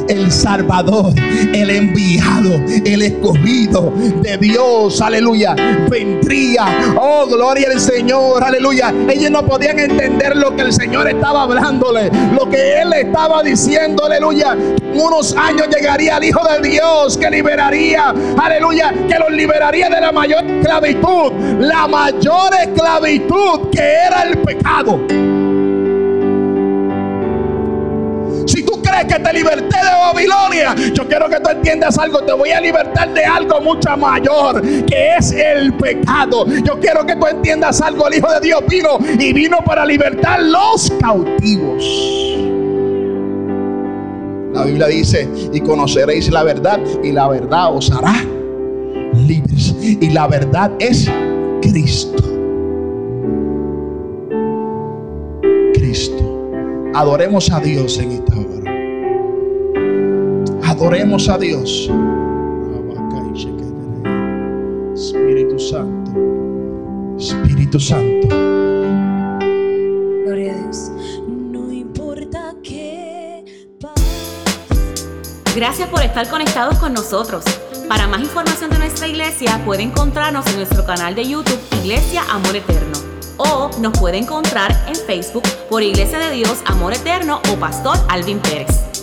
el Salvador, el enviado, el escogido de Dios, aleluya, vendría, oh gloria al Señor, aleluya. Ellos no podían entender lo que el Señor estaba hablándole, lo que Él estaba diciendo, aleluya. unos años llegaría el Hijo de Dios que liberaría, aleluya, que los liberaría de la mayor esclavitud, la mayor esclavitud que era el pecado. Que te liberté de Babilonia, yo quiero que tú entiendas algo. Te voy a libertar de algo mucho mayor, que es el pecado. Yo quiero que tú entiendas algo. El Hijo de Dios vino y vino para libertar los cautivos. La Biblia dice, y conoceréis la verdad, y la verdad os hará libres. Y la verdad es Cristo. Cristo. Adoremos a Dios en esta hora. Adoremos a Dios. Espíritu Santo. Espíritu Santo. Gloria a Dios. No importa qué. Gracias por estar conectados con nosotros. Para más información de nuestra iglesia, puede encontrarnos en nuestro canal de YouTube Iglesia Amor Eterno. O nos puede encontrar en Facebook por Iglesia de Dios Amor Eterno o Pastor Alvin Pérez.